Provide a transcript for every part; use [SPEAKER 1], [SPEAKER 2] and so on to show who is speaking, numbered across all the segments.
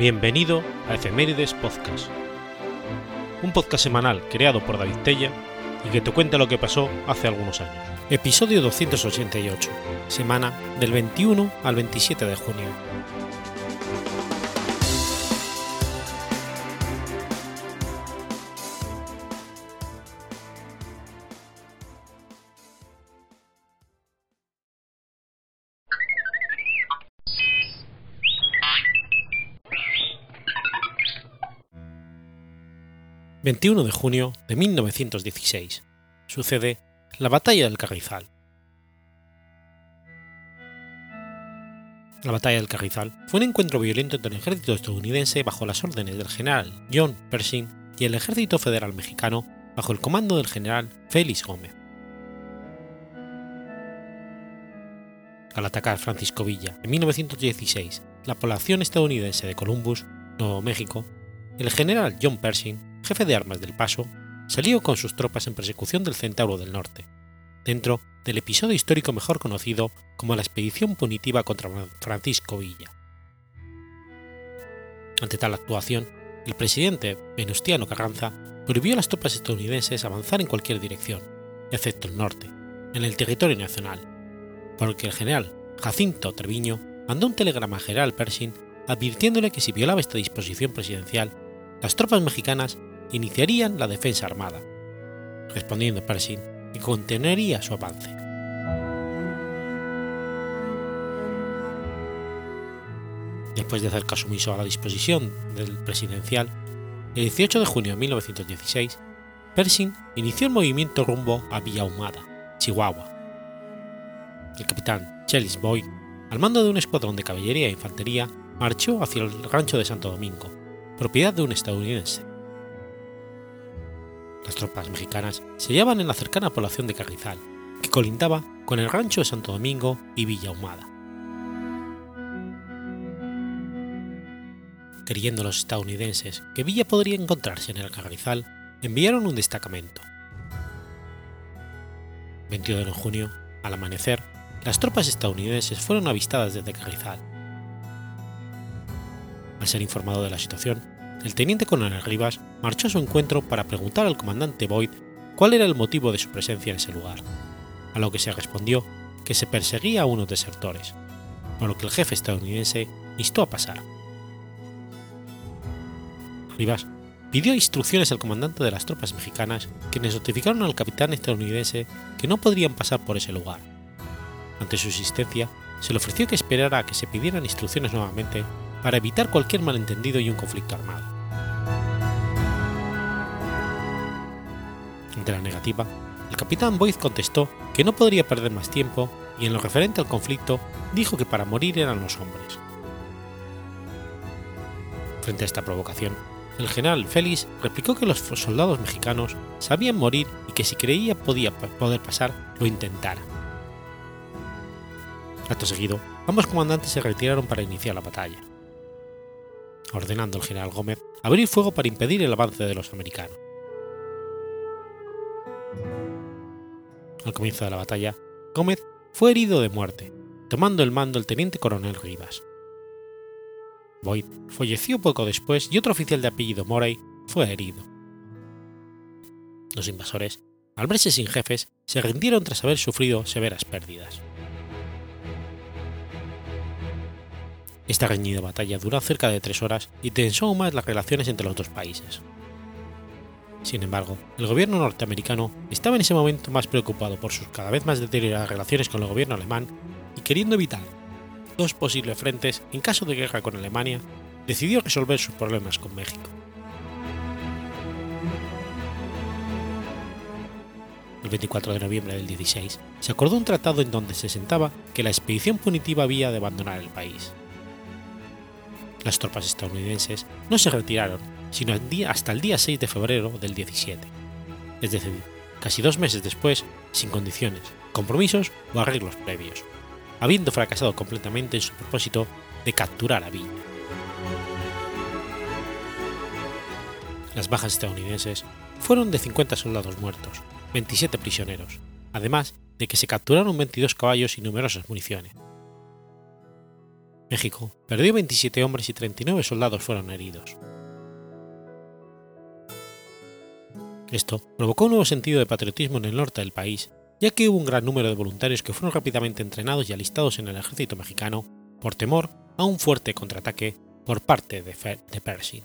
[SPEAKER 1] Bienvenido a Efemérides Podcast, un podcast semanal creado por David Tella y que te cuenta lo que pasó hace algunos años. Episodio 288, semana del 21 al 27 de junio. 21 de junio de 1916. Sucede la Batalla del Carrizal. La Batalla del Carrizal fue un encuentro violento entre el ejército estadounidense bajo las órdenes del general John Pershing y el ejército federal mexicano bajo el comando del general Félix Gómez. Al atacar Francisco Villa en 1916 la población estadounidense de Columbus, Nuevo México, el general John Pershing jefe de armas del Paso, salió con sus tropas en persecución del Centauro del Norte, dentro del episodio histórico mejor conocido como la expedición punitiva contra Francisco Villa. Ante tal actuación, el presidente Venustiano Carranza prohibió a las tropas estadounidenses avanzar en cualquier dirección, excepto el norte, en el territorio nacional, porque el general Jacinto Treviño mandó un telegrama al general Pershing advirtiéndole que si violaba esta disposición presidencial, las tropas mexicanas iniciarían la defensa armada, respondiendo Pershing que contenería su avance. Después de hacer caso omiso a la disposición del presidencial, el 18 de junio de 1916, Pershing inició el movimiento rumbo a Villa Humada, Chihuahua. El capitán Chelis Boyd, al mando de un escuadrón de caballería e infantería, marchó hacia el rancho de Santo Domingo, propiedad de un estadounidense, las tropas mexicanas se hallaban en la cercana población de Carrizal, que colindaba con el rancho de Santo Domingo y Villa Humada. Creyendo los estadounidenses que Villa podría encontrarse en el Carrizal, enviaron un destacamento. 21 de junio, al amanecer, las tropas estadounidenses fueron avistadas desde Carrizal. Al ser informado de la situación, el teniente coronel Rivas marchó a su encuentro para preguntar al comandante Boyd cuál era el motivo de su presencia en ese lugar, a lo que se respondió que se perseguía a unos desertores, por lo que el jefe estadounidense instó a pasar. Rivas pidió instrucciones al comandante de las tropas mexicanas, quienes notificaron al capitán estadounidense que no podrían pasar por ese lugar. Ante su insistencia, se le ofreció que esperara a que se pidieran instrucciones nuevamente para evitar cualquier malentendido y un conflicto armado. Ante la negativa, el capitán Boyd contestó que no podría perder más tiempo y en lo referente al conflicto dijo que para morir eran los hombres. Frente a esta provocación, el general Félix replicó que los soldados mexicanos sabían morir y que si creía podía poder pasar, lo intentara. Acto seguido, ambos comandantes se retiraron para iniciar la batalla ordenando al general Gómez abrir fuego para impedir el avance de los americanos. Al comienzo de la batalla, Gómez fue herido de muerte, tomando el mando el teniente coronel Rivas. Boyd falleció poco después y otro oficial de apellido Morey fue herido. Los invasores, al verse sin jefes, se rindieron tras haber sufrido severas pérdidas. Esta reñida batalla duró cerca de tres horas y tensó aún más las relaciones entre los dos países. Sin embargo, el gobierno norteamericano estaba en ese momento más preocupado por sus cada vez más deterioradas relaciones con el gobierno alemán y queriendo evitar dos posibles frentes en caso de guerra con Alemania, decidió resolver sus problemas con México. El 24 de noviembre del 16 se acordó un tratado en donde se sentaba que la expedición punitiva había de abandonar el país las tropas estadounidenses no se retiraron sino hasta el día 6 de febrero del 17, es decir, casi dos meses después, sin condiciones, compromisos o arreglos previos, habiendo fracasado completamente en su propósito de capturar a Villa. Las bajas estadounidenses fueron de 50 soldados muertos, 27 prisioneros, además de que se capturaron 22 caballos y numerosas municiones. México perdió 27 hombres y 39 soldados fueron heridos. Esto provocó un nuevo sentido de patriotismo en el norte del país, ya que hubo un gran número de voluntarios que fueron rápidamente entrenados y alistados en el ejército mexicano por temor a un fuerte contraataque por parte de, Pershing.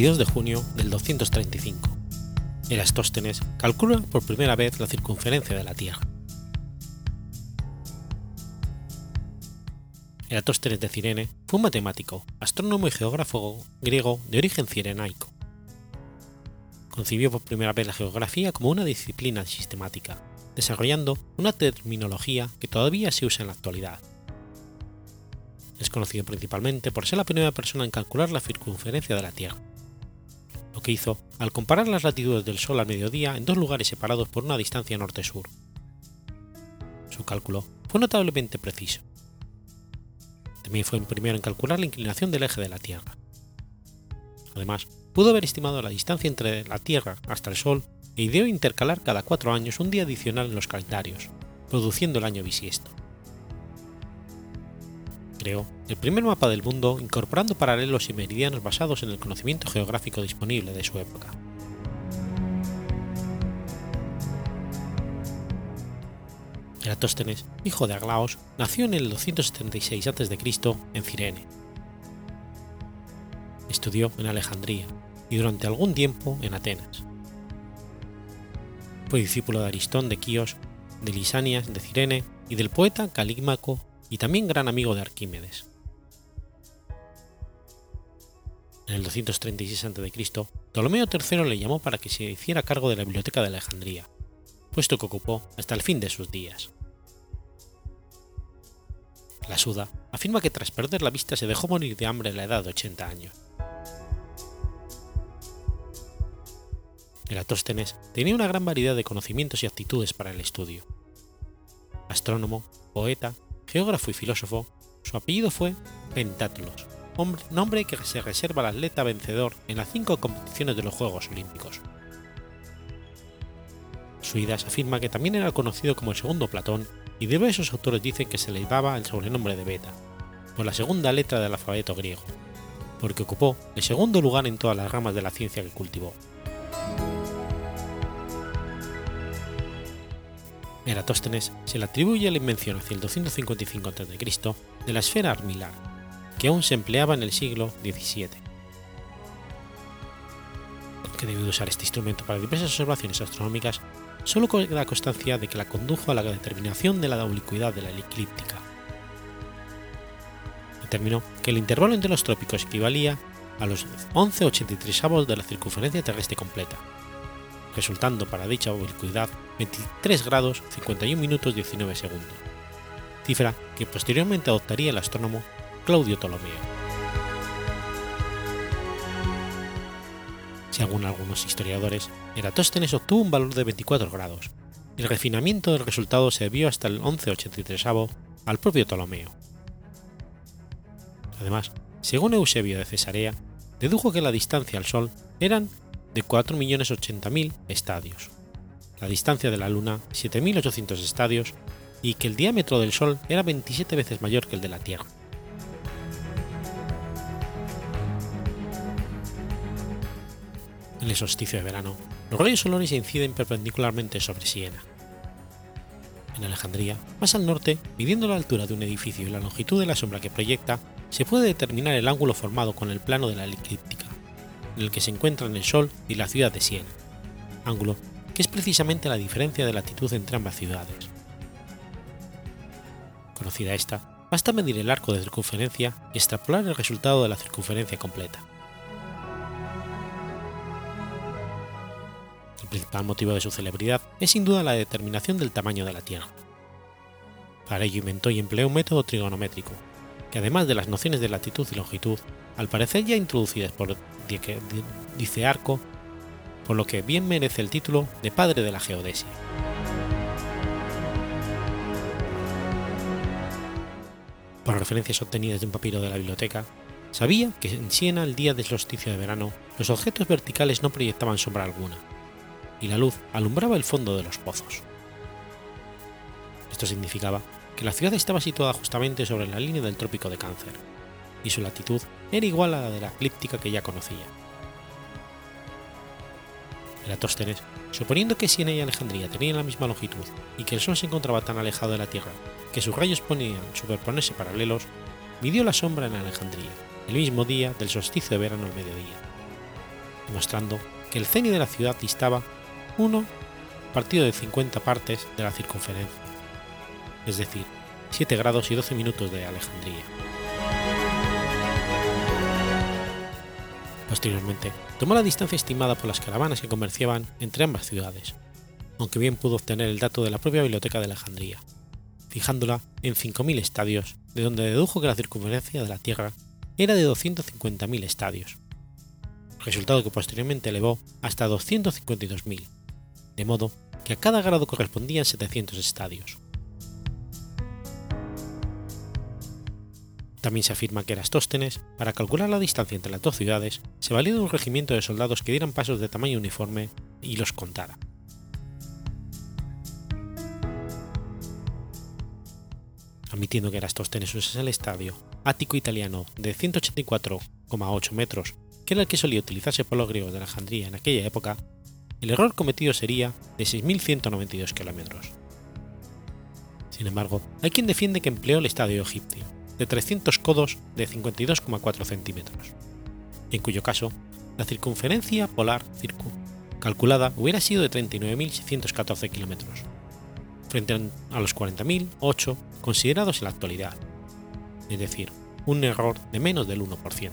[SPEAKER 1] 22 de junio del 235. Erastóstenes calcula por primera vez la circunferencia de la Tierra. Eratóstenes de Cirene fue un matemático, astrónomo y geógrafo griego de origen cirenaico. Concibió por primera vez la geografía como una disciplina sistemática, desarrollando una terminología que todavía se usa en la actualidad. Es conocido principalmente por ser la primera persona en calcular la circunferencia de la Tierra que hizo al comparar las latitudes del Sol al mediodía en dos lugares separados por una distancia norte-sur. Su cálculo fue notablemente preciso. También fue el primero en calcular la inclinación del eje de la Tierra. Además, pudo haber estimado la distancia entre la Tierra hasta el Sol e ideó intercalar cada cuatro años un día adicional en los calendarios, produciendo el año bisiesto creó el primer mapa del mundo incorporando paralelos y meridianos basados en el conocimiento geográfico disponible de su época. Eratóstenes, hijo de Aglaos, nació en el 276 a.C. en Cirene. Estudió en Alejandría y durante algún tiempo en Atenas. Fue discípulo de Aristón de Quíos, de Lisanias de Cirene y del poeta Calímaco y también gran amigo de Arquímedes. En el 236 a.C., Ptolomeo III le llamó para que se hiciera cargo de la biblioteca de Alejandría, puesto que ocupó hasta el fin de sus días. La Suda afirma que tras perder la vista se dejó morir de hambre a la edad de 80 años. Eratóstenes tenía una gran variedad de conocimientos y aptitudes para el estudio. Astrónomo, poeta geógrafo y filósofo, su apellido fue Pentatlos, nombre que se reserva al atleta vencedor en las cinco competiciones de los Juegos Olímpicos. Suidas afirma que también era conocido como el segundo Platón y diversos autores dicen que se le daba el sobrenombre de Beta, por la segunda letra del alfabeto griego, porque ocupó el segundo lugar en todas las ramas de la ciencia que cultivó. Eratóstenes se le atribuye la invención hacia el 255 a.C. de la esfera armilar, que aún se empleaba en el siglo XVII. Aunque debió usar este instrumento para diversas observaciones astronómicas, solo queda constancia de que la condujo a la determinación de la oblicuidad de la eclíptica. Determinó que el intervalo entre los trópicos equivalía a los 11,83 de la circunferencia terrestre completa, resultando para dicha oblicuidad 23 grados 51 minutos 19 segundos, cifra que posteriormente adoptaría el astrónomo Claudio Ptolomeo. Según algunos historiadores, Eratóstenes obtuvo un valor de 24 grados, y el refinamiento del resultado se debió hasta el 1183 al propio Ptolomeo. Además, según Eusebio de Cesarea, dedujo que la distancia al Sol eran de 4.080.000 estadios, la distancia de la Luna 7.800 estadios y que el diámetro del Sol era 27 veces mayor que el de la Tierra. En el solsticio de verano, los rayos solares inciden perpendicularmente sobre Siena. En Alejandría, más al norte, midiendo la altura de un edificio y la longitud de la sombra que proyecta, se puede determinar el ángulo formado con el plano de la eclíptica en el que se encuentran el Sol y la ciudad de Siena, ángulo que es precisamente la diferencia de latitud entre ambas ciudades. Conocida esta, basta medir el arco de circunferencia y extrapolar el resultado de la circunferencia completa. El principal motivo de su celebridad es sin duda la determinación del tamaño de la Tierra. Para ello inventó y empleó un método trigonométrico, que además de las nociones de latitud y longitud, al parecer ya introducidas por dice Arco, por lo que bien merece el título de padre de la geodesia. Por referencias obtenidas de un papiro de la biblioteca, sabía que en Siena el día del solsticio de verano los objetos verticales no proyectaban sombra alguna, y la luz alumbraba el fondo de los pozos. Esto significaba que la ciudad estaba situada justamente sobre la línea del trópico de Cáncer, y su latitud era igual a la de la eclíptica que ya conocía. Eratóstenes, suponiendo que Siena y Alejandría tenían la misma longitud y que el Sol se encontraba tan alejado de la Tierra que sus rayos podían superponerse paralelos, midió la sombra en Alejandría, el mismo día del solsticio de verano al mediodía, demostrando que el cenit de la ciudad distaba 1 partido de 50 partes de la circunferencia, es decir, 7 grados y 12 minutos de Alejandría. Posteriormente, tomó la distancia estimada por las caravanas que comerciaban entre ambas ciudades, aunque bien pudo obtener el dato de la propia biblioteca de Alejandría, fijándola en 5.000 estadios, de donde dedujo que la circunferencia de la Tierra era de 250.000 estadios, resultado que posteriormente elevó hasta 252.000, de modo que a cada grado correspondían 700 estadios. También se afirma que Erastóstenes, para calcular la distancia entre las dos ciudades, se valió de un regimiento de soldados que dieran pasos de tamaño uniforme y los contara. Admitiendo que Erastóstenes usase el estadio ático italiano de 184,8 metros, que era el que solía utilizarse por los griegos de Alejandría en aquella época, el error cometido sería de 6.192 kilómetros. Sin embargo, hay quien defiende que empleó el estadio egipcio, de 300 codos de 52,4 centímetros, en cuyo caso la circunferencia polar calculada hubiera sido de 39.614 kilómetros, frente a los 40.008 considerados en la actualidad, es decir, un error de menos del 1%.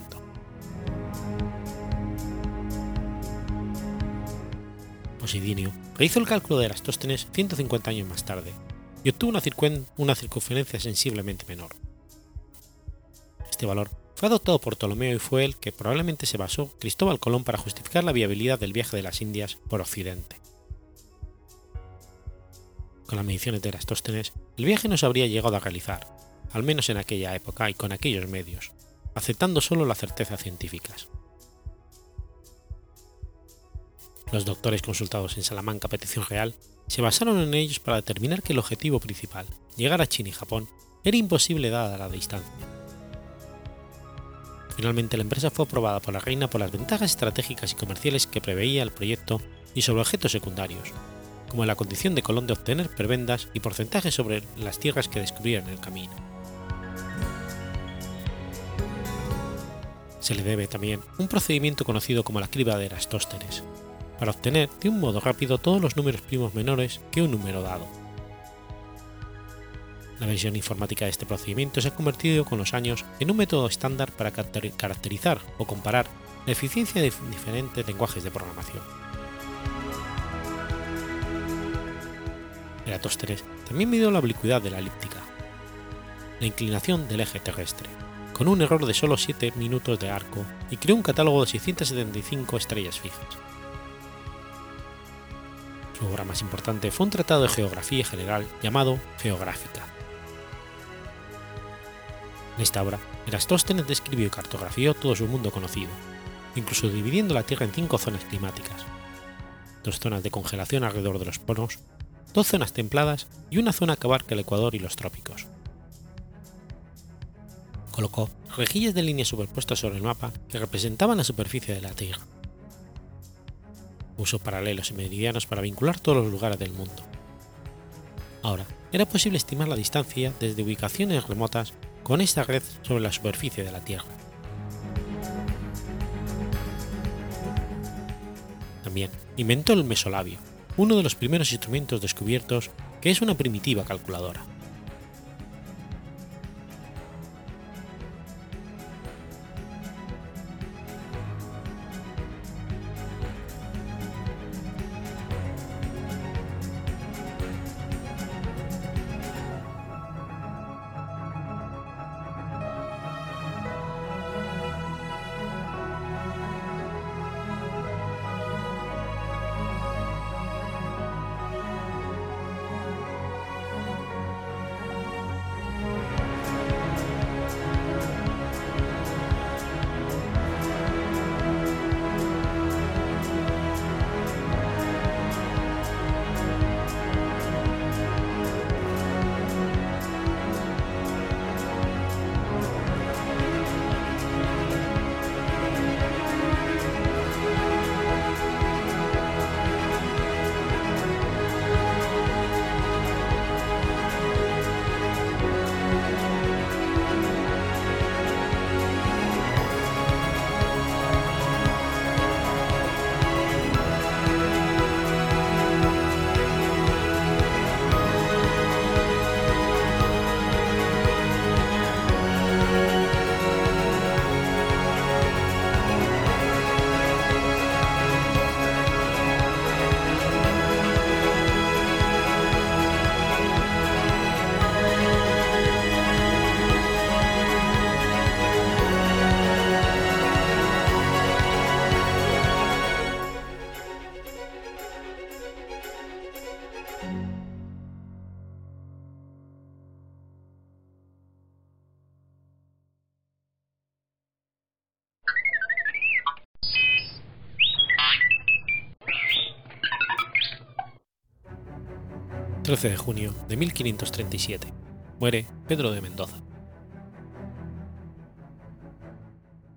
[SPEAKER 1] Posidinio rehizo el cálculo de Erastóstenes 150 años más tarde y obtuvo una, una circunferencia sensiblemente menor, este valor fue adoptado por Ptolomeo y fue el que probablemente se basó Cristóbal Colón para justificar la viabilidad del viaje de las Indias por Occidente. Con las mediciones de Erastóstenes, el viaje no se habría llegado a realizar, al menos en aquella época y con aquellos medios, aceptando solo las certezas científicas. Los doctores consultados en Salamanca a petición real se basaron en ellos para determinar que el objetivo principal, llegar a China y Japón, era imposible dada la distancia Finalmente la empresa fue aprobada por la reina por las ventajas estratégicas y comerciales que preveía el proyecto y sobre objetos secundarios, como la condición de Colón de obtener prebendas y porcentajes sobre las tierras que descubrieran en el camino. Se le debe también un procedimiento conocido como la criba de Erastóstenes, para obtener de un modo rápido todos los números primos menores que un número dado la versión informática de este procedimiento se ha convertido con los años en un método estándar para caracterizar o comparar la eficiencia de diferentes lenguajes de programación. Eratóstenes también midió la oblicuidad de la elíptica, la inclinación del eje terrestre, con un error de solo 7 minutos de arco y creó un catálogo de 675 estrellas fijas. Su obra más importante fue un tratado de geografía general llamado Geográfica, en esta obra, Erastóstenes describió y cartografió todo su mundo conocido, incluso dividiendo la Tierra en cinco zonas climáticas, dos zonas de congelación alrededor de los polos, dos zonas templadas y una zona que abarca el Ecuador y los trópicos. Colocó rejillas de líneas superpuestas sobre el mapa que representaban la superficie de la Tierra. Usó paralelos y meridianos para vincular todos los lugares del mundo. Ahora, era posible estimar la distancia desde ubicaciones remotas con esta red sobre la superficie de la Tierra. También inventó el mesolabio, uno de los primeros instrumentos descubiertos que es una primitiva calculadora. 13 de junio de 1537. Muere Pedro de Mendoza.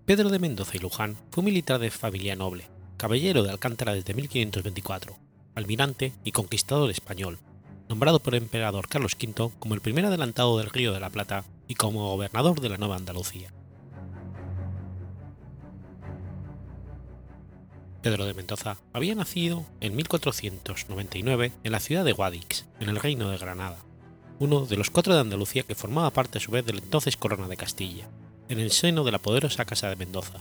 [SPEAKER 1] Pedro de Mendoza y Luján fue militar de familia noble, caballero de Alcántara desde 1524, almirante y conquistador español, nombrado por el emperador Carlos V como el primer adelantado del Río de la Plata y como gobernador de la Nueva Andalucía. Pedro de Mendoza había nacido en 1499 en la ciudad de Guadix, en el Reino de Granada, uno de los cuatro de Andalucía que formaba parte a su vez de la entonces Corona de Castilla, en el seno de la poderosa Casa de Mendoza,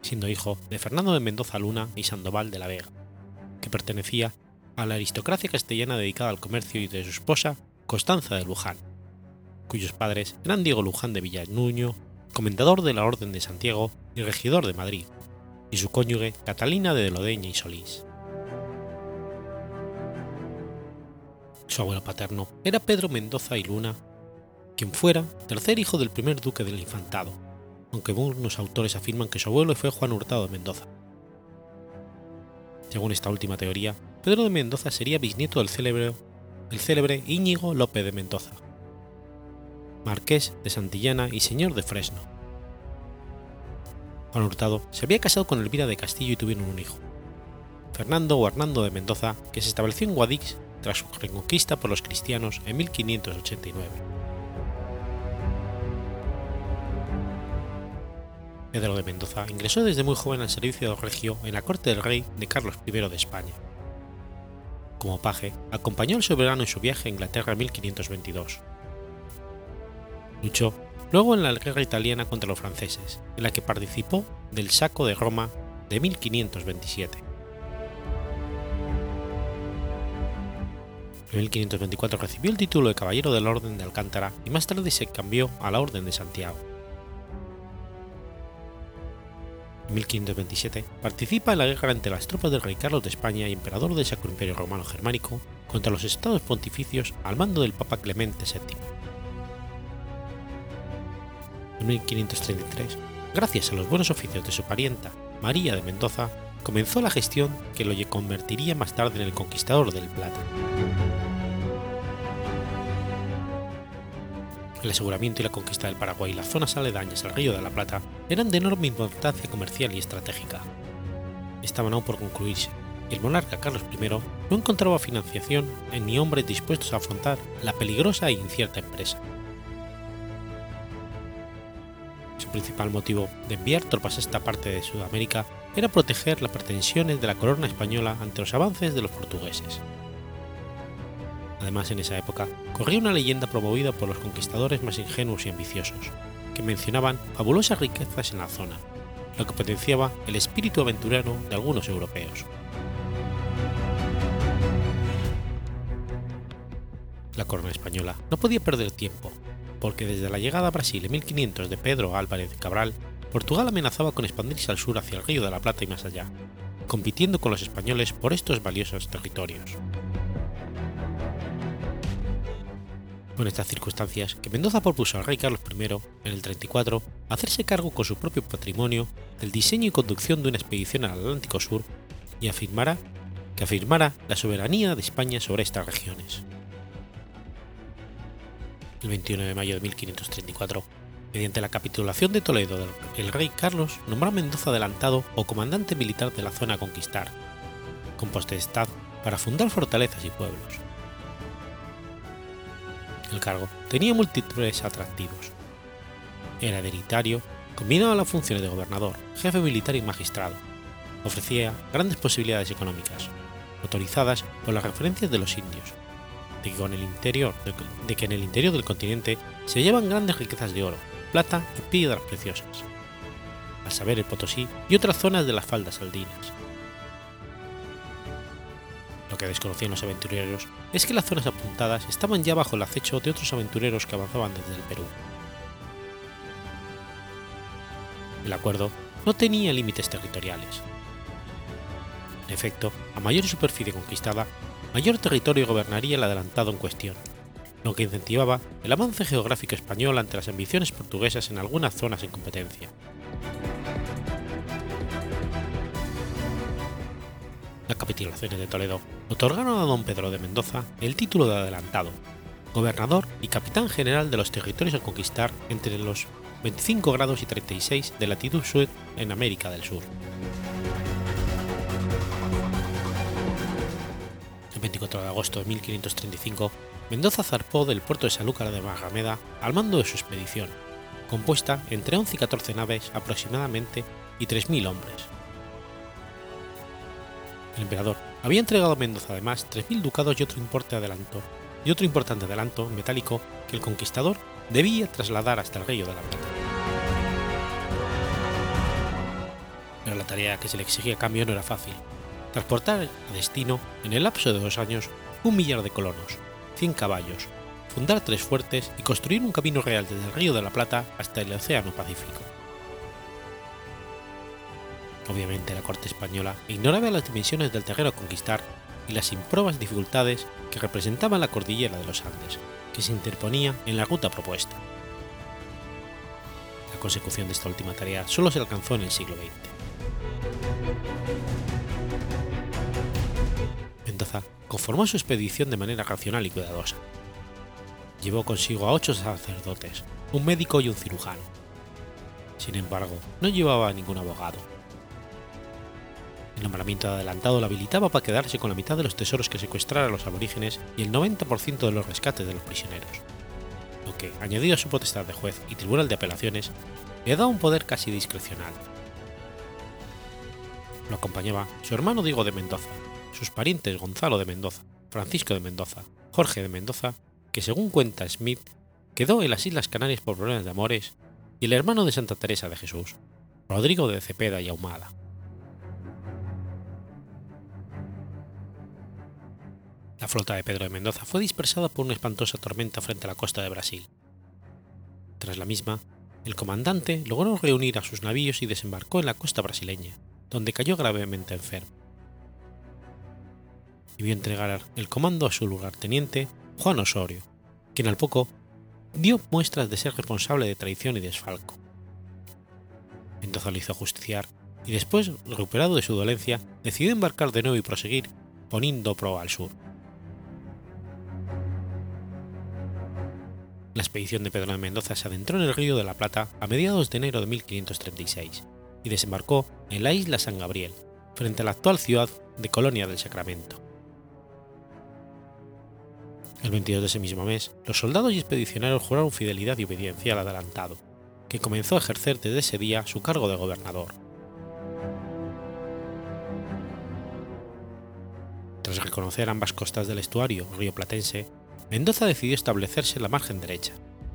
[SPEAKER 1] siendo hijo de Fernando de Mendoza Luna y Sandoval de la Vega, que pertenecía a la aristocracia castellana dedicada al comercio y de su esposa Constanza de Luján, cuyos padres eran Diego Luján de Villanuño, comendador de la Orden de Santiago y regidor de Madrid, y su cónyuge Catalina de Lodeña y Solís. Su abuelo paterno era Pedro Mendoza y Luna, quien fuera tercer hijo del primer duque del Infantado, aunque algunos autores afirman que su abuelo fue Juan Hurtado de Mendoza. Según esta última teoría, Pedro de Mendoza sería bisnieto del célebre, del célebre Íñigo López de Mendoza, marqués de Santillana y señor de Fresno. Juan Hurtado se había casado con Elvira de Castillo y tuvieron un hijo, Fernando o Hernando de Mendoza, que se estableció en Guadix tras su reconquista por los cristianos en 1589. Pedro de Mendoza ingresó desde muy joven al servicio de regio en la corte del rey de Carlos I de España. Como paje, acompañó al soberano en su viaje a Inglaterra en 1522. Luchó luego en la guerra italiana contra los franceses, en la que participó del saco de Roma de 1527. En 1524 recibió el título de Caballero de la Orden de Alcántara y más tarde se cambió a la Orden de Santiago. En 1527 participa en la guerra entre las tropas del rey Carlos de España y emperador del Sacro Imperio Romano Germánico contra los estados pontificios al mando del Papa Clemente VII. En 1533, gracias a los buenos oficios de su parienta María de Mendoza, comenzó la gestión que lo convertiría más tarde en el conquistador del Plata. El aseguramiento y la conquista del Paraguay y las zonas aledañas al Río de la Plata eran de enorme importancia comercial y estratégica. Estaban aún por concluirse, y el monarca Carlos I no encontraba financiación ni hombres dispuestos a afrontar la peligrosa e incierta empresa. Su principal motivo de enviar tropas a esta parte de Sudamérica era proteger las pretensiones de la corona española ante los avances de los portugueses. Además, en esa época corría una leyenda promovida por los conquistadores más ingenuos y ambiciosos, que mencionaban fabulosas riquezas en la zona, lo que potenciaba el espíritu aventurero de algunos europeos. La corona española no podía perder tiempo, porque desde la llegada a Brasil en 1500 de Pedro Álvarez Cabral, Portugal amenazaba con expandirse al sur hacia el Río de la Plata y más allá, compitiendo con los españoles por estos valiosos territorios. Con estas circunstancias que Mendoza propuso al rey Carlos I, en el 34, hacerse cargo con su propio patrimonio del diseño y conducción de una expedición al Atlántico Sur y afirmara que afirmara la soberanía de España sobre estas regiones. El 21 de mayo de 1534, mediante la capitulación de Toledo, el rey Carlos nombró a Mendoza adelantado o comandante militar de la zona a conquistar, con potestad para fundar fortalezas y pueblos el cargo tenía múltiples atractivos. Era hereditario, combinaba las funciones de gobernador, jefe militar y magistrado. Ofrecía grandes posibilidades económicas, autorizadas por las referencias de los indios, de que, el interior, de que en el interior del continente se llevan grandes riquezas de oro, plata y piedras preciosas, al saber el Potosí y otras zonas de las faldas aldinas, lo que desconocían los aventureros es que las zonas apuntadas estaban ya bajo el acecho de otros aventureros que avanzaban desde el Perú. El acuerdo no tenía límites territoriales. En efecto, a mayor superficie conquistada, mayor territorio gobernaría el adelantado en cuestión, lo que incentivaba el avance geográfico español ante las ambiciones portuguesas en algunas zonas en competencia. capitulaciones de Toledo otorgaron a don Pedro de Mendoza el título de adelantado, gobernador y capitán general de los territorios a conquistar entre los 25 grados y 36 de latitud sur en América del Sur. El 24 de agosto de 1535, Mendoza zarpó del puerto de Sanlúcar de Magameda al mando de su expedición, compuesta entre 11 y 14 naves aproximadamente y 3.000 hombres. El emperador había entregado a Mendoza además 3.000 ducados y otro importe adelanto y otro importante adelanto metálico que el conquistador debía trasladar hasta el Río de la Plata. Pero la tarea que se le exigía a cambio no era fácil. Transportar a destino, en el lapso de dos años, un millar de colonos, 100 caballos, fundar tres fuertes y construir un camino real desde el Río de la Plata hasta el Océano Pacífico. Obviamente la corte española ignoraba las dimensiones del terreno a conquistar y las improbas dificultades que representaba la cordillera de los Andes, que se interponía en la ruta propuesta. La consecución de esta última tarea solo se alcanzó en el siglo XX. Conformó su expedición de manera racional y cuidadosa. Llevó consigo a ocho sacerdotes, un médico y un cirujano. Sin embargo, no llevaba ningún abogado, el nombramiento adelantado lo habilitaba para quedarse con la mitad de los tesoros que secuestrara a los aborígenes y el 90% de los rescates de los prisioneros, lo que, añadido a su potestad de juez y tribunal de apelaciones, le daba un poder casi discrecional. Lo acompañaba su hermano Diego de Mendoza, sus parientes Gonzalo de Mendoza, Francisco de Mendoza, Jorge de Mendoza, que según cuenta Smith, quedó en las Islas Canarias por problemas de amores, y el hermano de Santa Teresa de Jesús, Rodrigo de Cepeda y Ahumada. La flota de Pedro de Mendoza fue dispersada por una espantosa tormenta frente a la costa de Brasil. Tras la misma, el comandante logró reunir a sus navíos y desembarcó en la costa brasileña, donde cayó gravemente enfermo. Y vio entregar el comando a su lugarteniente, Juan Osorio, quien al poco dio muestras de ser responsable de traición y desfalco. Mendoza lo hizo justiciar y después, recuperado de su dolencia, decidió embarcar de nuevo y proseguir, poniendo proa al sur. la expedición de Pedro de Mendoza se adentró en el Río de la Plata a mediados de enero de 1536 y desembarcó en la isla San Gabriel, frente a la actual ciudad de Colonia del Sacramento. El 22 de ese mismo mes, los soldados y expedicionarios juraron fidelidad y obediencia al adelantado, que comenzó a ejercer desde ese día su cargo de gobernador. Tras reconocer ambas costas del estuario río platense, Mendoza decidió establecerse en la margen derecha,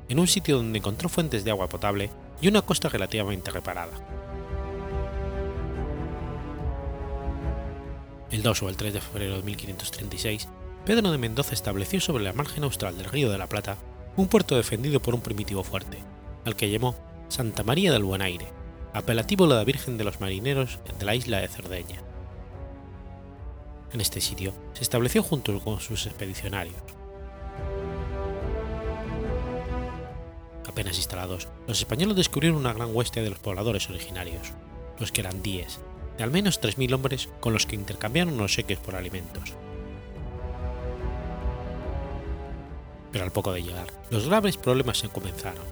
[SPEAKER 1] en un sitio donde encontró fuentes de agua potable y una costa relativamente reparada. El 2 o el 3 de febrero de 1536, Pedro de Mendoza estableció sobre la margen austral del Río de la Plata un puerto defendido por un primitivo fuerte, al que llamó Santa María del Buen Aire, apelativo de la Virgen de los Marineros de la isla de Cerdeña. En este sitio se estableció junto con sus expedicionarios, Apenas instalados, los españoles descubrieron una gran hueste de los pobladores originarios, los que eran díes, de al menos 3.000 hombres con los que intercambiaron los seques por alimentos. Pero al poco de llegar, los graves problemas se comenzaron.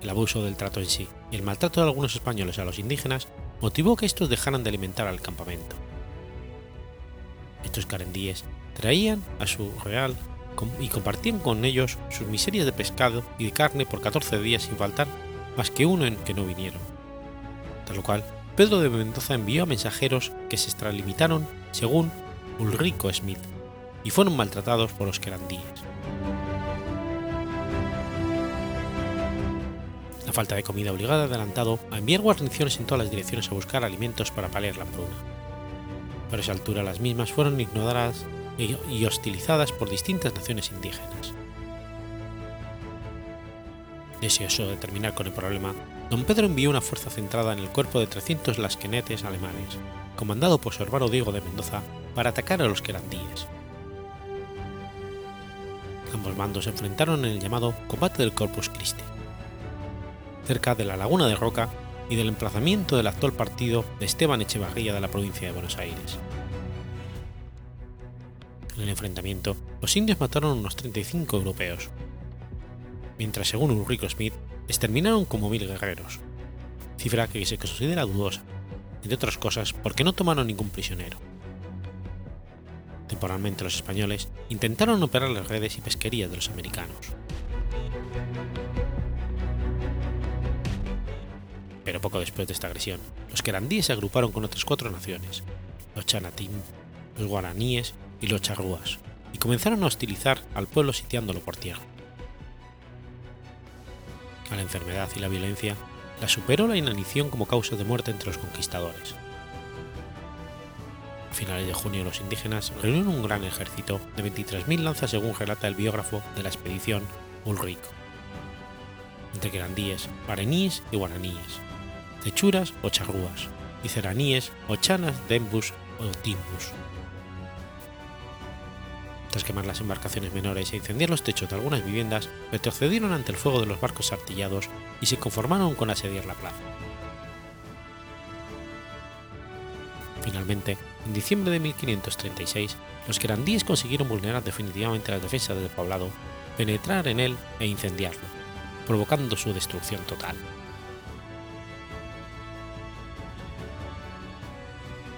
[SPEAKER 1] El abuso del trato en sí y el maltrato de algunos españoles a los indígenas motivó que estos dejaran de alimentar al campamento. Estos carendíes traían a su real y compartían con ellos sus miserias de pescado y de carne por 14 días sin faltar más que uno en que no vinieron. Tal lo cual, Pedro de Mendoza envió a mensajeros que se extralimitaron según Ulrico Smith y fueron maltratados por los querandíes. La falta de comida obligada adelantado a enviar guarniciones en todas las direcciones a buscar alimentos para paliar la hambruna. Por esa altura las mismas fueron ignoradas y hostilizadas por distintas naciones indígenas. Deseoso de terminar con el problema, don Pedro envió una fuerza centrada en el cuerpo de 300 lasquenetes alemanes, comandado por su hermano Diego de Mendoza, para atacar a los querandíes. Ambos bandos se enfrentaron en el llamado Combate del Corpus Christi, cerca de la Laguna de Roca y del emplazamiento del actual partido de Esteban Echevarría de la provincia de Buenos Aires. En el enfrentamiento, los indios mataron unos 35 europeos, mientras según Ulrico Smith exterminaron como mil guerreros, cifra que se considera dudosa, entre otras cosas porque no tomaron ningún prisionero. Temporalmente los españoles intentaron operar las redes y pesquerías de los americanos. Pero poco después de esta agresión, los querandíes se agruparon con otras cuatro naciones, los chanatín, los guaraníes y los charrúas, y comenzaron a hostilizar al pueblo sitiándolo por tierra. A la enfermedad y la violencia la superó la inanición como causa de muerte entre los conquistadores. A finales de junio los indígenas reunieron un gran ejército de 23.000 lanzas según relata el biógrafo de la expedición Ulrico, entre querandíes, guaraníes y guaraníes, techuras o charrúas, y ceraníes o chanas, dembus o timbus. Tras quemar las embarcaciones menores e incendiar los techos de algunas viviendas, retrocedieron ante el fuego de los barcos artillados y se conformaron con asediar la plaza. Finalmente, en diciembre de 1536, los querandíes consiguieron vulnerar definitivamente las defensas del poblado, penetrar en él e incendiarlo, provocando su destrucción total.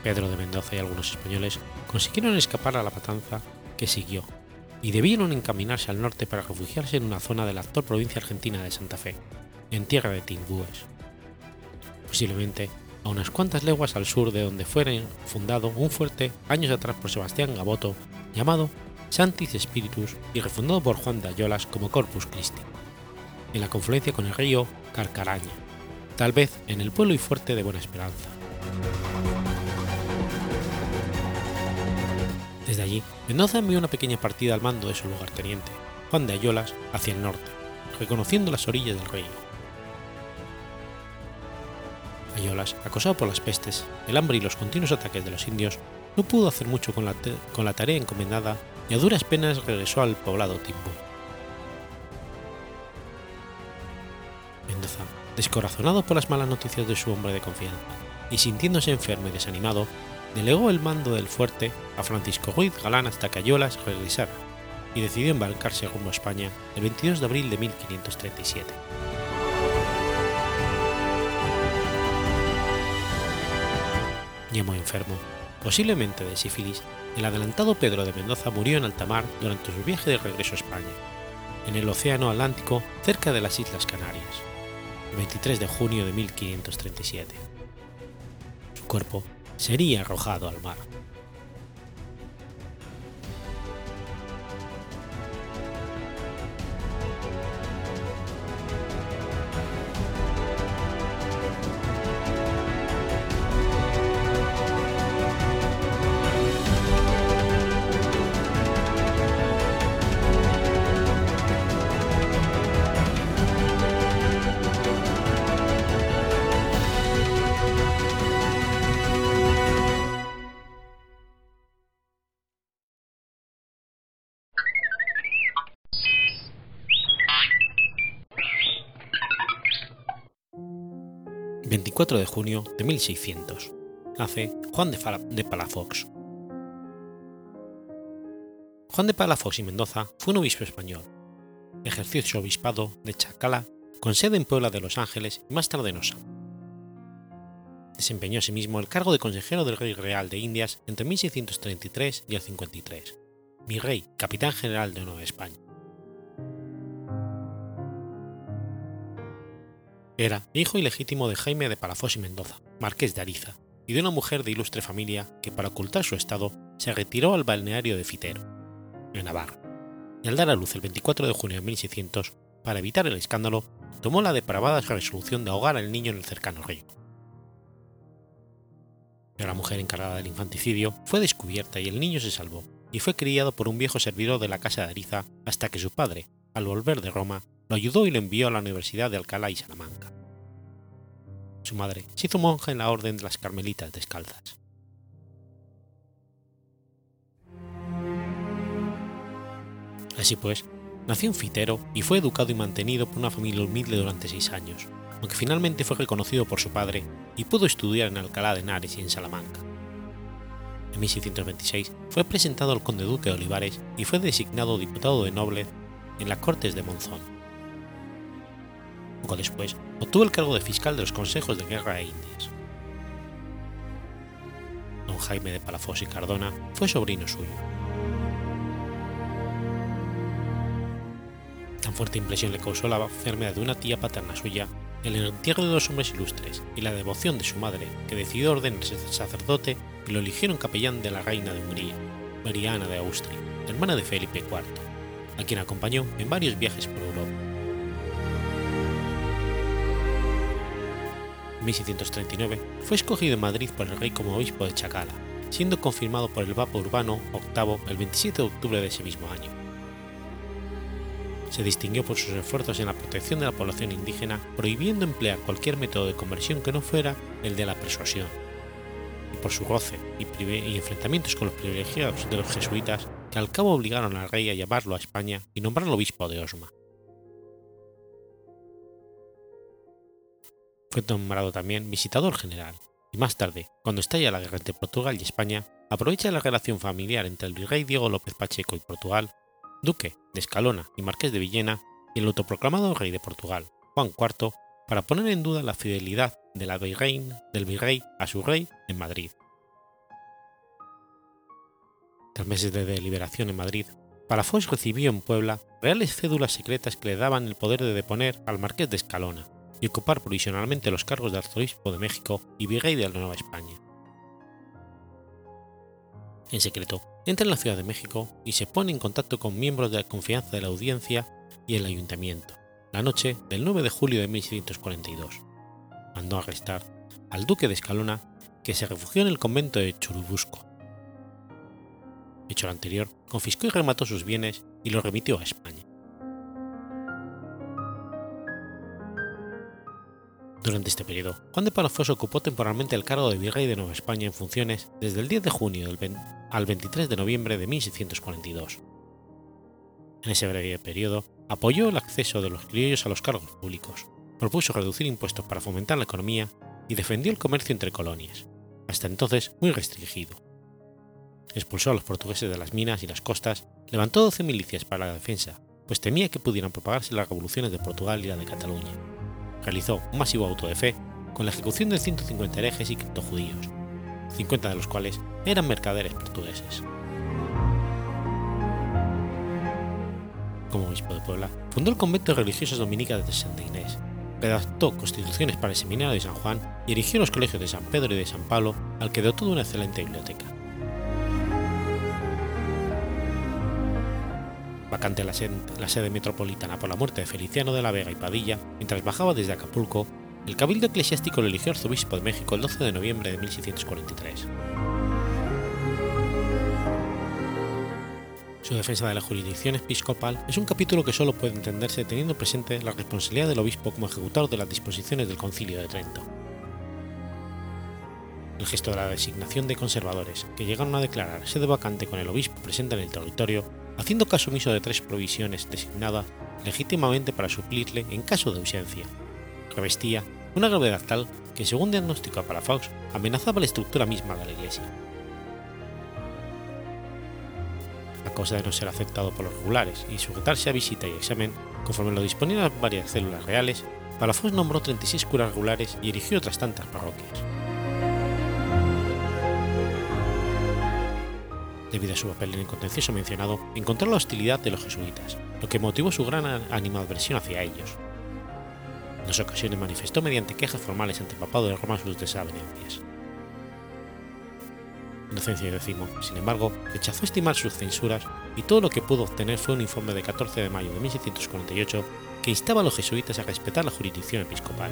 [SPEAKER 1] Pedro de Mendoza y algunos españoles consiguieron escapar a la matanza que siguió, y debieron encaminarse al norte para refugiarse en una zona de la actual provincia argentina de Santa Fe, en tierra de Timbúes, posiblemente a unas cuantas leguas al sur de donde fuera fundado un fuerte años atrás por Sebastián Gaboto llamado Santis Spiritus y refundado por Juan de Ayolas como Corpus Christi, en la confluencia con el río Carcaraña, tal vez en el pueblo y fuerte de Buena Esperanza. Desde allí, Mendoza envió una pequeña partida al mando de su lugarteniente, Juan de Ayolas, hacia el norte, reconociendo las orillas del río. Ayolas, acosado por las pestes, el hambre y los continuos ataques de los indios, no pudo hacer mucho con la, con la tarea encomendada y a duras penas regresó al poblado Timbú. Mendoza, descorazonado por las malas noticias de su hombre de confianza y sintiéndose enfermo y desanimado, delegó el mando del fuerte a Francisco Ruiz Galán hasta que Ayolas y decidió embarcarse rumbo a España el 22 de abril de 1537. Ya muy enfermo, posiblemente de sífilis, el adelantado Pedro de Mendoza murió en alta mar durante su viaje de regreso a España, en el Océano Atlántico cerca de las Islas Canarias, el 23 de junio de 1537. Su cuerpo sería arrojado al mar. 24 de junio de 1600. Nace Juan de, Palafox. Juan de Palafox y Mendoza fue un obispo español. Ejerció su obispado de Chacala con sede en Puebla de Los Ángeles y más tarde en Osa. Desempeñó asimismo el cargo de consejero del rey real de Indias entre 1633 y el 53, virrey, capitán general de Nueva España. Era hijo ilegítimo de Jaime de Palafós y Mendoza, marqués de Ariza, y de una mujer de ilustre familia que para ocultar su estado se retiró al balneario de Fitero, en Navarra, y al dar a luz el 24 de junio de 1600, para evitar el escándalo, tomó la depravada resolución de ahogar al niño en el cercano río. Pero la mujer encargada del infanticidio fue descubierta y el niño se salvó, y fue criado por un viejo servidor de la casa de Ariza hasta que su padre, al volver de Roma, lo ayudó y lo envió a la Universidad de Alcalá y Salamanca. Su madre se hizo monja en la Orden de las Carmelitas Descalzas. Así pues, nació en Fitero y fue educado y mantenido por una familia humilde durante seis años, aunque finalmente fue reconocido por su padre y pudo estudiar en Alcalá de Henares y en Salamanca. En 1626 fue presentado al conde duque de Olivares y fue designado diputado de noble en las Cortes de Monzón. Poco después obtuvo el cargo de fiscal de los consejos de guerra e Indias. Don Jaime de Palafos y Cardona fue sobrino suyo. Tan fuerte impresión le causó la enfermedad de una tía paterna suya, el entierro de dos hombres ilustres y la devoción de su madre, que decidió ordenarse sacerdote y lo eligieron capellán de la reina de Hungría, Mariana de Austria, hermana de Felipe IV, a quien acompañó en varios viajes por Europa. 1639 fue escogido en Madrid por el rey como obispo de Chacala, siendo confirmado por el Papa Urbano VIII el 27 de octubre de ese mismo año. Se distinguió por sus esfuerzos en la protección de la población indígena, prohibiendo emplear cualquier método de conversión que no fuera el de la persuasión, y por su goce y, y enfrentamientos con los privilegiados de los jesuitas que al cabo obligaron al rey a llamarlo a España y nombrarlo obispo de Osma. Fue nombrado también visitador general, y más tarde, cuando estalla la guerra entre Portugal y España, aprovecha la relación familiar entre el virrey Diego López Pacheco y Portugal, duque de Escalona y marqués de Villena, y el autoproclamado rey de Portugal, Juan IV, para poner en duda la fidelidad de la del virrey a su rey en Madrid. Tras meses de deliberación en Madrid, Palafox recibió en Puebla reales cédulas secretas que le daban el poder de deponer al marqués de Escalona, y ocupar provisionalmente los cargos de arzobispo de México y virrey de la Nueva España. En secreto, entra en la Ciudad de México y se pone en contacto con miembros de la confianza de la audiencia y el ayuntamiento, la noche del 9 de julio de 1642. Mandó arrestar al duque de Escalona, que se refugió en el convento de Churubusco. Hecho lo anterior, confiscó y remató sus bienes y los remitió a España. Durante este periodo, Juan de Palafox ocupó temporalmente el cargo de virrey de Nueva España en funciones desde el 10 de junio al 23 de noviembre de 1642. En ese breve periodo, apoyó el acceso de los criollos a los cargos públicos, propuso reducir impuestos para fomentar la economía y defendió el comercio entre colonias, hasta entonces muy restringido. Expulsó a los portugueses de las minas y las costas, levantó 12 milicias para la defensa, pues temía que pudieran propagarse las revoluciones de Portugal y la de Cataluña realizó un masivo auto de fe con la ejecución de 150 herejes y criptojudíos, 50 de los cuales eran mercaderes portugueses. Como obispo de Puebla, fundó el convento religioso dominica de Santa Inés, redactó constituciones para el seminario de San Juan y erigió los colegios de San Pedro y de San Pablo, al que dotó de una excelente biblioteca. Vacante la sede, metropolitana por la muerte de Feliciano de la Vega y Padilla, mientras bajaba desde Acapulco, el cabildo eclesiástico lo eligió arzobispo de México el 12 de noviembre de 1643. Su defensa de la jurisdicción episcopal es un capítulo que solo puede entenderse teniendo presente la responsabilidad del obispo como ejecutor de las disposiciones del Concilio de Trento. El gesto de la designación de conservadores, que llegaron a declarar sede vacante con el obispo presente en el territorio, haciendo caso omiso de tres provisiones designadas legítimamente para suplirle en caso de ausencia. Revestía una gravedad tal que, según diagnóstico a Palafox, amenazaba la estructura misma de la Iglesia. A causa de no ser aceptado por los regulares y sujetarse a visita y examen, conforme lo disponían varias células reales, Palafox nombró 36 curas regulares y erigió otras tantas parroquias. Debido a su papel en el contencioso mencionado, encontró la hostilidad de los jesuitas, lo que motivó su gran animadversión hacia ellos. En dos ocasiones manifestó mediante quejas formales ante el papado de Roma sus desavenencias. Inocencio X, sin embargo, rechazó estimar sus censuras y todo lo que pudo obtener fue un informe de 14 de mayo de 1648 que instaba a los jesuitas a respetar la jurisdicción episcopal.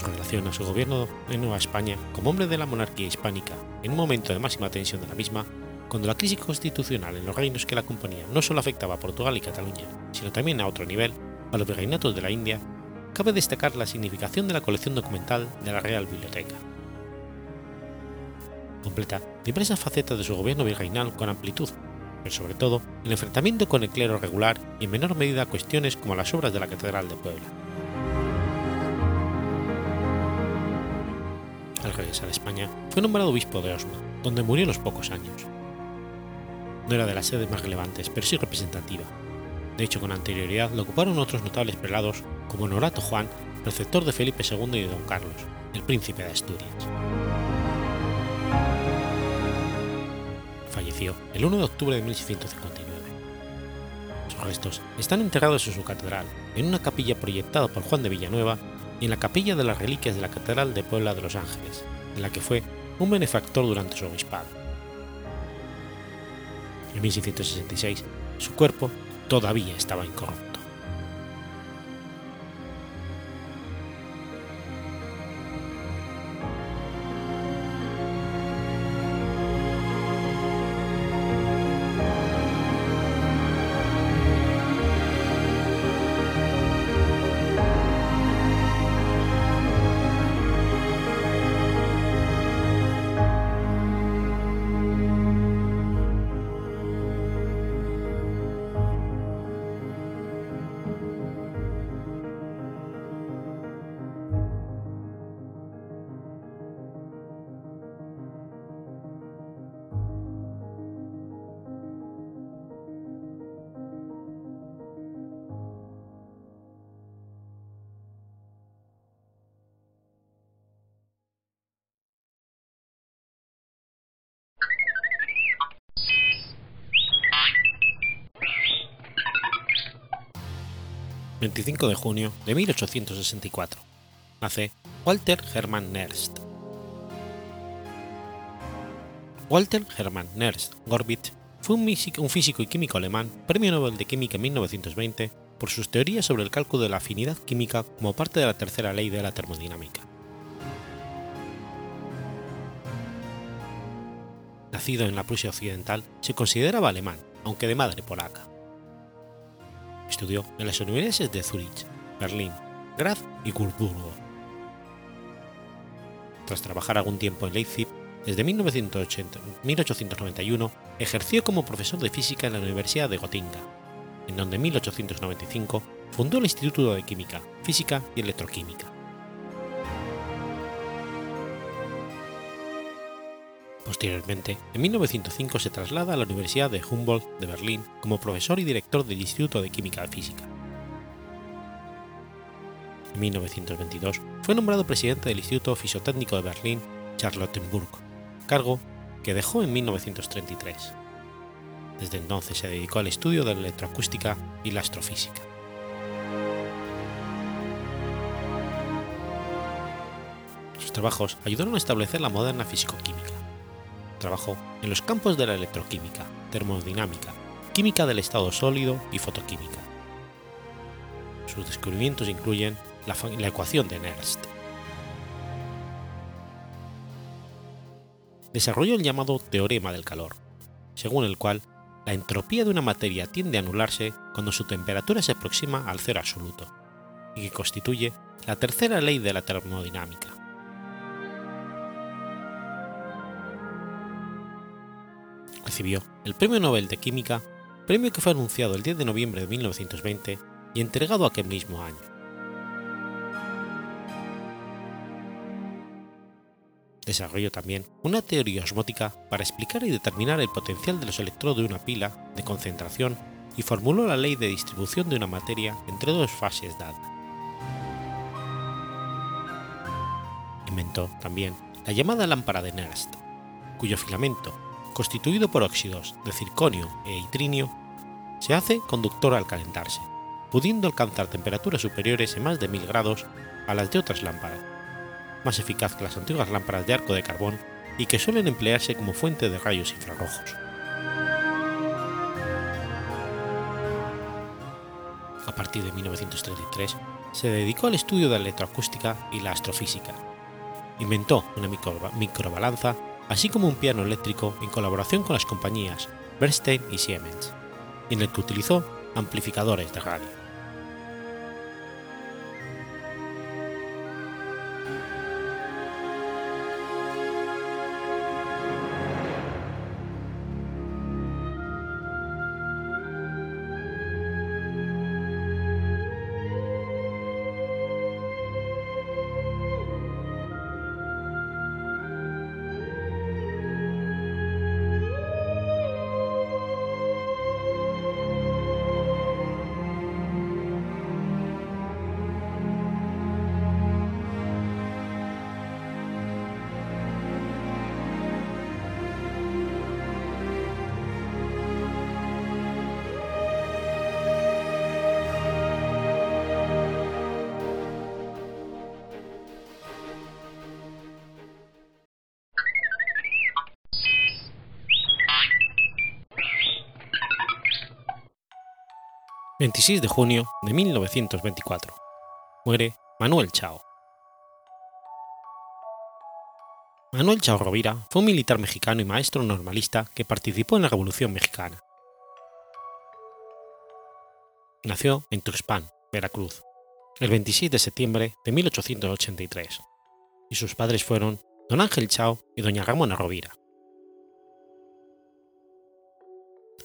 [SPEAKER 1] Su relación a su gobierno en Nueva España como hombre de la monarquía hispánica en un momento de máxima tensión de la misma, cuando la crisis constitucional en los reinos que la componían no solo afectaba a Portugal y Cataluña, sino también a otro nivel, a los virreinatos de la India, cabe destacar la significación de la colección documental de la Real Biblioteca. Completa diversas facetas de su gobierno virreinal con amplitud, pero sobre todo el enfrentamiento con el clero regular y en menor medida cuestiones como las obras de la Catedral de Puebla. Al regresar a España, fue nombrado obispo de Osma, donde murió a los pocos años. No era de las sedes más relevantes, pero sí representativa. De hecho, con anterioridad lo ocuparon otros notables prelados como Norato Juan, preceptor de Felipe II y de Don Carlos, el príncipe de Asturias. Falleció el 1 de octubre de 1659. Sus restos están enterrados en su catedral, en una capilla proyectada por Juan de Villanueva y en la capilla de las reliquias de la Catedral de Puebla de los Ángeles, en la que fue un benefactor durante su obispado. En 1666, su cuerpo todavía estaba incorrupto. 25 de junio de 1864. Nace Walter Hermann Nernst. Walter Hermann Nernst Gorbitz fue un físico, y químico alemán, premio Nobel de Química en 1920 por sus teorías sobre el cálculo de la afinidad química como parte de la tercera ley de la termodinámica. Nacido en la Prusia Occidental, se consideraba alemán, aunque de madre polaca. Estudió en las universidades de Zúrich, Berlín, Graz y Würzburgo. Tras trabajar algún tiempo en Leipzig, desde 1891 ejerció como profesor de física en la Universidad de Gotinga, en donde en 1895 fundó el Instituto de Química, Física y Electroquímica. Posteriormente, en 1905 se traslada a la Universidad de Humboldt de Berlín como profesor y director del Instituto de Química Física. En 1922 fue nombrado presidente del Instituto Fisiotécnico de Berlín Charlottenburg, cargo que dejó en 1933. Desde entonces se dedicó al estudio de la electroacústica y la astrofísica. Sus trabajos ayudaron a establecer la moderna físico-química Trabajó en los campos de la electroquímica, termodinámica, química del estado sólido y fotoquímica. Sus descubrimientos incluyen la, la ecuación de Nernst. Desarrolló el llamado teorema del calor, según el cual la entropía de una materia tiende a anularse cuando su temperatura se aproxima al cero absoluto, y que constituye la tercera ley de la termodinámica. Recibió el Premio Nobel de Química, premio que fue anunciado el 10 de noviembre de 1920 y entregado aquel mismo año. Desarrolló también una teoría osmótica para explicar y determinar el potencial de los electrodos de una pila de concentración y formuló la ley de distribución de una materia entre dos fases dadas. Inventó también la llamada lámpara de Nernst, cuyo filamento constituido por óxidos de circonio e itrinio, se hace conductor al calentarse, pudiendo alcanzar temperaturas superiores en más de 1000 grados a las de otras lámparas, más eficaz que las antiguas lámparas de arco de carbón y que suelen emplearse como fuente de rayos infrarrojos. A partir de 1933, se dedicó al estudio de la electroacústica y la astrofísica. Inventó una microbalanza así como un piano eléctrico en colaboración con las compañías Bernstein y Siemens, en el que utilizó amplificadores de radio. 26 de junio de 1924. Muere Manuel Chao. Manuel Chao Rovira fue un militar mexicano y maestro normalista que participó en la Revolución Mexicana. Nació en Tuxpan, Veracruz, el 26 de septiembre de 1883, y sus padres fueron don Ángel Chao y doña Ramona Rovira.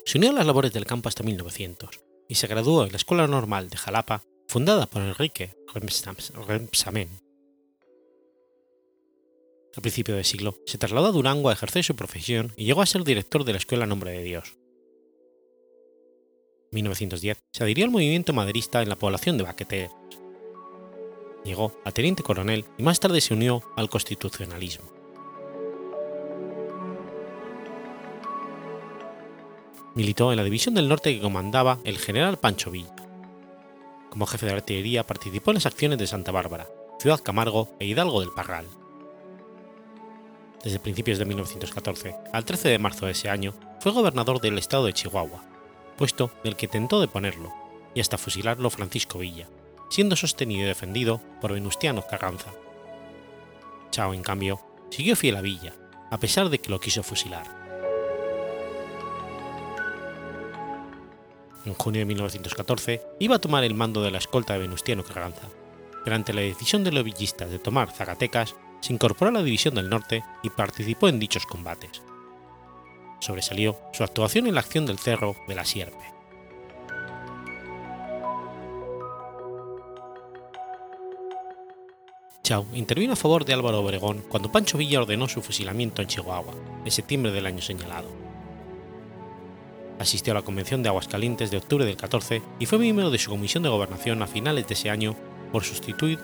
[SPEAKER 1] Se unió a las labores del campo hasta 1900 y se graduó en la Escuela Normal de Jalapa, fundada por Enrique Remsamen. A principio del siglo, se trasladó a Durango a ejercer su profesión y llegó a ser director de la Escuela Nombre de Dios. En 1910 se adhirió al movimiento maderista en la población de Baqueteros. Llegó a teniente coronel y más tarde se unió al constitucionalismo. Militó en la División del Norte que comandaba el general Pancho Villa. Como jefe de artillería participó en las acciones de Santa Bárbara, Ciudad Camargo e Hidalgo del Parral. Desde principios de 1914 al 13 de marzo de ese año fue gobernador del estado de Chihuahua, puesto del que tentó deponerlo y hasta fusilarlo Francisco Villa, siendo sostenido y defendido por Venustiano Carranza. Chao, en cambio, siguió fiel a Villa, a pesar de que lo quiso fusilar. En junio de 1914, iba a tomar el mando de la escolta de Venustiano Carranza, pero ante la decisión de los villistas de tomar Zacatecas, se incorporó a la División del Norte y participó en dichos combates. Sobresalió su actuación en la acción del Cerro de la Sierpe. Chao intervino a favor de Álvaro Obregón cuando Pancho Villa ordenó su fusilamiento en Chihuahua, en septiembre del año señalado asistió a la Convención de Aguascalientes de octubre del 14 y fue miembro de su comisión de gobernación a finales de ese año por sustituir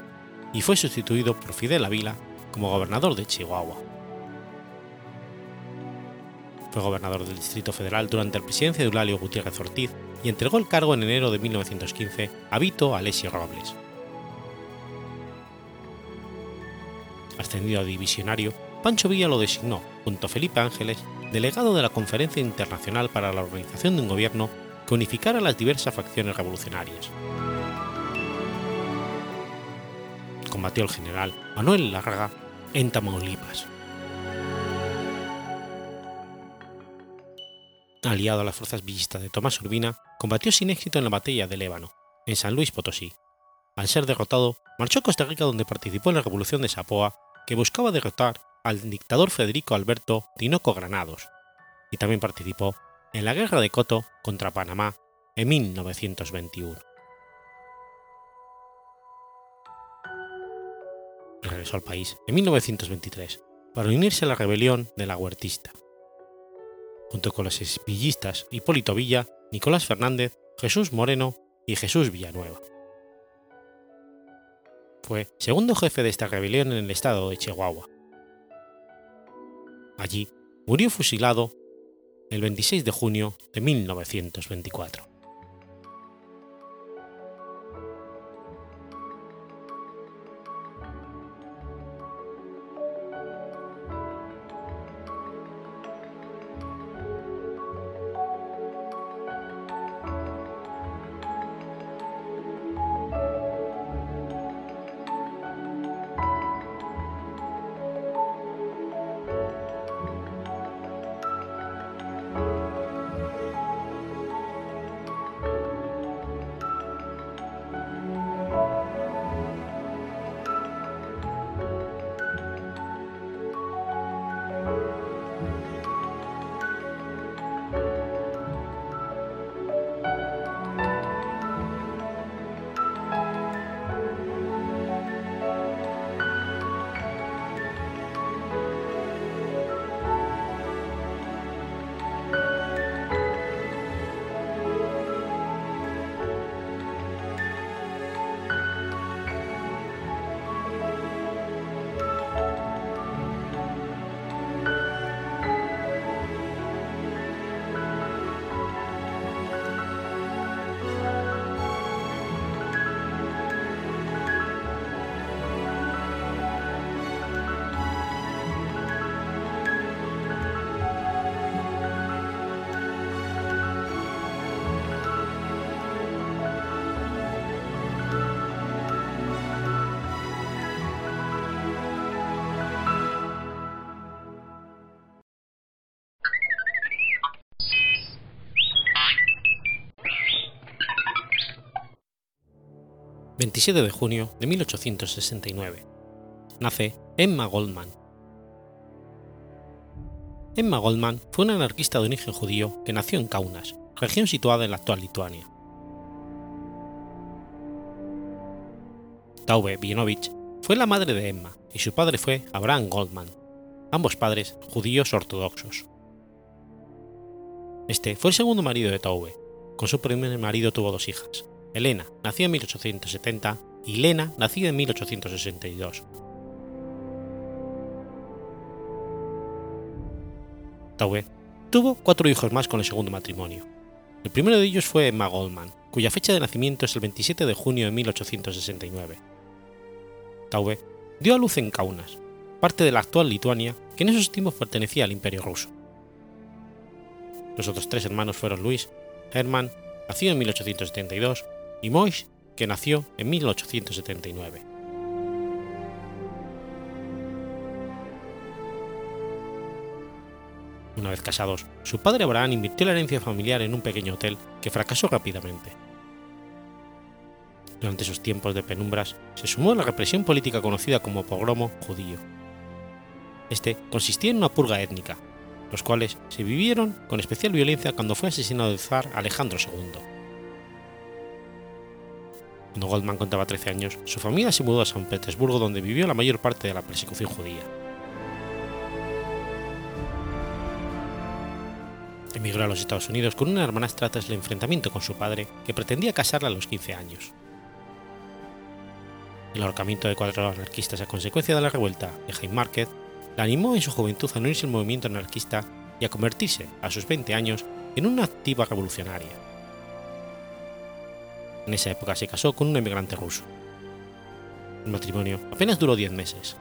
[SPEAKER 1] y fue sustituido por Fidel Avila como gobernador de Chihuahua. Fue gobernador del Distrito Federal durante la presidencia de Eulalio Gutiérrez Ortiz y entregó el cargo en enero de 1915 a Vito Alessio Robles. Ascendido a divisionario, Pancho Villa lo designó, junto a Felipe Ángeles, delegado de la Conferencia Internacional para la Organización de un Gobierno que unificara las diversas facciones revolucionarias. Combatió el general Manuel Larraga en Tamaulipas. Aliado a las fuerzas villistas de Tomás Urbina, combatió sin éxito en la batalla de Lébano, en San Luis Potosí. Al ser derrotado, marchó a Costa Rica donde participó en la Revolución de Sapoa, que buscaba derrotar al dictador Federico Alberto Tinoco Granados, y también participó en la Guerra de Coto contra Panamá en 1921. Regresó al país en 1923 para unirse a la rebelión de la Huertista. Junto con los esvillistas Hipólito Villa, Nicolás Fernández, Jesús Moreno y Jesús Villanueva. Fue segundo jefe de esta rebelión en el estado de Chihuahua Allí murió fusilado el 26 de junio de 1924. 27 de junio de 1869. Nace Emma Goldman. Emma Goldman fue una anarquista de origen judío que nació en Kaunas, región situada en la actual Lituania. Taube Bienovich fue la madre de Emma y su padre fue Abraham Goldman, ambos padres judíos ortodoxos. Este fue el segundo marido de Taube. Con su primer marido tuvo dos hijas, Elena, nacida en 1870, y Lena, nacida en 1862. Taube tuvo cuatro hijos más con el segundo matrimonio. El primero de ellos fue Emma Goldman, cuya fecha de nacimiento es el 27 de junio de 1869. Taube dio a luz en Kaunas, parte de la actual Lituania, que en esos tiempos pertenecía al Imperio ruso. Los otros tres hermanos fueron Luis, Hermann, nacido en 1872, y Mois, que nació en 1879. Una vez casados, su padre Abraham invirtió la herencia familiar en un pequeño hotel que fracasó rápidamente. Durante esos tiempos de penumbras, se sumó a la represión política conocida como pogromo judío. Este consistía en una purga étnica, los cuales se vivieron con especial violencia cuando fue asesinado el zar Alejandro II. Cuando Goldman contaba 13 años, su familia se mudó a San Petersburgo donde vivió la mayor parte de la persecución judía. Emigró a los Estados Unidos con una hermanastra tras el enfrentamiento con su padre, que pretendía casarla a los 15 años. El ahorcamiento de cuatro anarquistas a consecuencia de la revuelta de Jaime Marquez la animó en su juventud a unirse al movimiento anarquista y a convertirse, a sus 20 años, en una activa revolucionaria. En esa época se casó con un emigrante ruso. El matrimonio apenas duró 10 meses.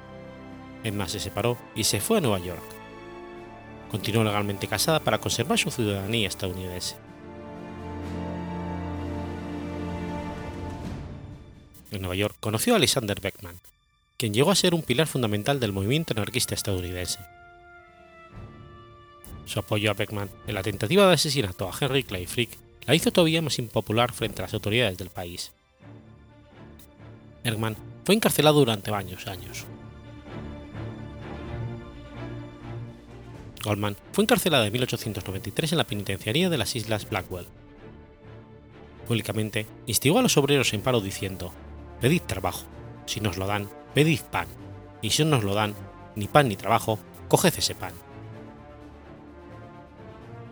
[SPEAKER 1] Emma se separó y se fue a Nueva York. Continuó legalmente casada para conservar su ciudadanía estadounidense. En Nueva York conoció a Alexander Beckman, quien llegó a ser un pilar fundamental del movimiento anarquista estadounidense. Su apoyo a Beckman en la tentativa de asesinato a Henry Clay Frick la hizo todavía más impopular frente a las autoridades del país. Bergman fue encarcelado durante varios años. Goldman fue encarcelada en 1893 en la penitenciaría de las Islas Blackwell. Públicamente instigó a los obreros en paro diciendo: Pedid trabajo, si nos lo dan, pedid pan, y si no nos lo dan, ni pan ni trabajo, coged ese pan.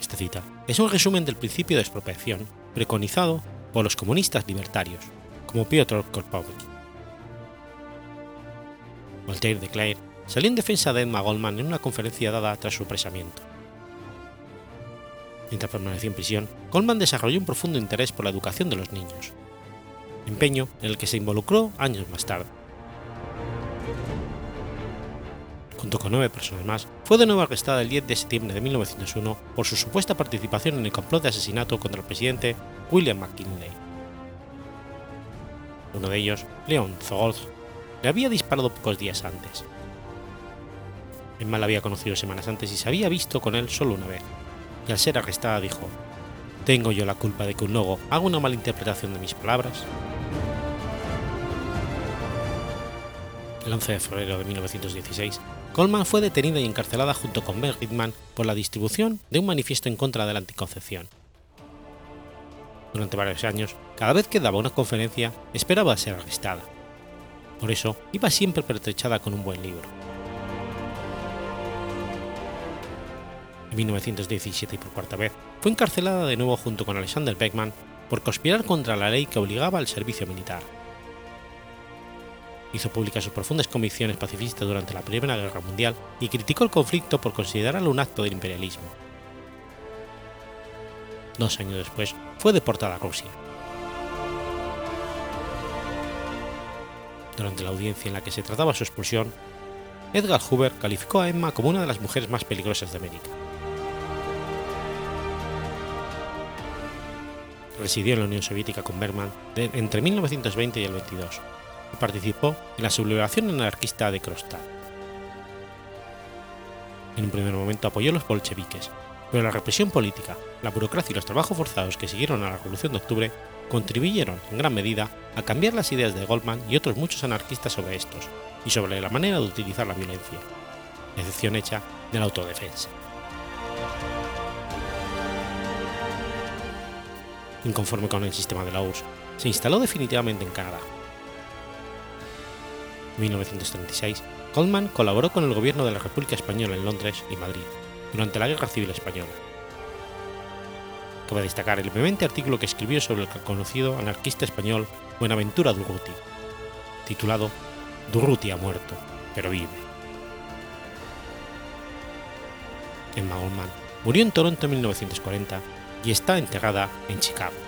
[SPEAKER 1] Esta cita es un resumen del principio de expropiación preconizado por los comunistas libertarios, como Piotr Kropotkin. Voltaire de Clare salió en defensa de Emma Goldman en una conferencia dada tras su apresamiento. Mientras permaneció en prisión, Goldman desarrolló un profundo interés por la educación de los niños, empeño en el que se involucró años más tarde. Junto con nueve personas más, fue de nuevo arrestada el 10 de septiembre de 1901 por su supuesta participación en el complot de asesinato contra el presidente William McKinley. Uno de ellos, Leon Zogolz, le había disparado pocos días antes. Emma la había conocido semanas antes y se había visto con él solo una vez, y al ser arrestada dijo, ¿Tengo yo la culpa de que un logo haga una mala interpretación de mis palabras? El 11 de febrero de 1916, Goldman fue detenida y encarcelada junto con Ben Ridman por la distribución de un manifiesto en contra de la anticoncepción. Durante varios años, cada vez que daba una conferencia, esperaba ser arrestada. Por eso, iba siempre pertrechada con un buen libro. En 1917 y por cuarta vez, fue encarcelada de nuevo junto con Alexander Beckman por conspirar contra la ley que obligaba al servicio militar hizo públicas sus profundas convicciones pacifistas durante la Primera Guerra Mundial y criticó el conflicto por considerarlo un acto del imperialismo. Dos años después, fue deportada a Rusia. Durante la audiencia en la que se trataba su expulsión, Edgar Hoover calificó a Emma como una de las mujeres más peligrosas de América. Residió en la Unión Soviética con Bergman entre 1920 y el 22 y participó en la sublevación anarquista de Kronstadt. En un primer momento apoyó a los bolcheviques, pero la represión política, la burocracia y los trabajos forzados que siguieron a la Revolución de Octubre contribuyeron en gran medida a cambiar las ideas de Goldman y otros muchos anarquistas sobre estos y sobre la manera de utilizar la violencia, excepción hecha de la autodefensa. Inconforme con el sistema de la URSS, se instaló definitivamente en Canadá. En 1936, Goldman colaboró con el gobierno de la República Española en Londres y Madrid durante la Guerra Civil Española. Cabe destacar el vehemente artículo que escribió sobre el conocido anarquista español Buenaventura Durruti, titulado Durruti ha muerto, pero vive. Emma Goldman murió en Toronto en 1940 y está enterrada en Chicago.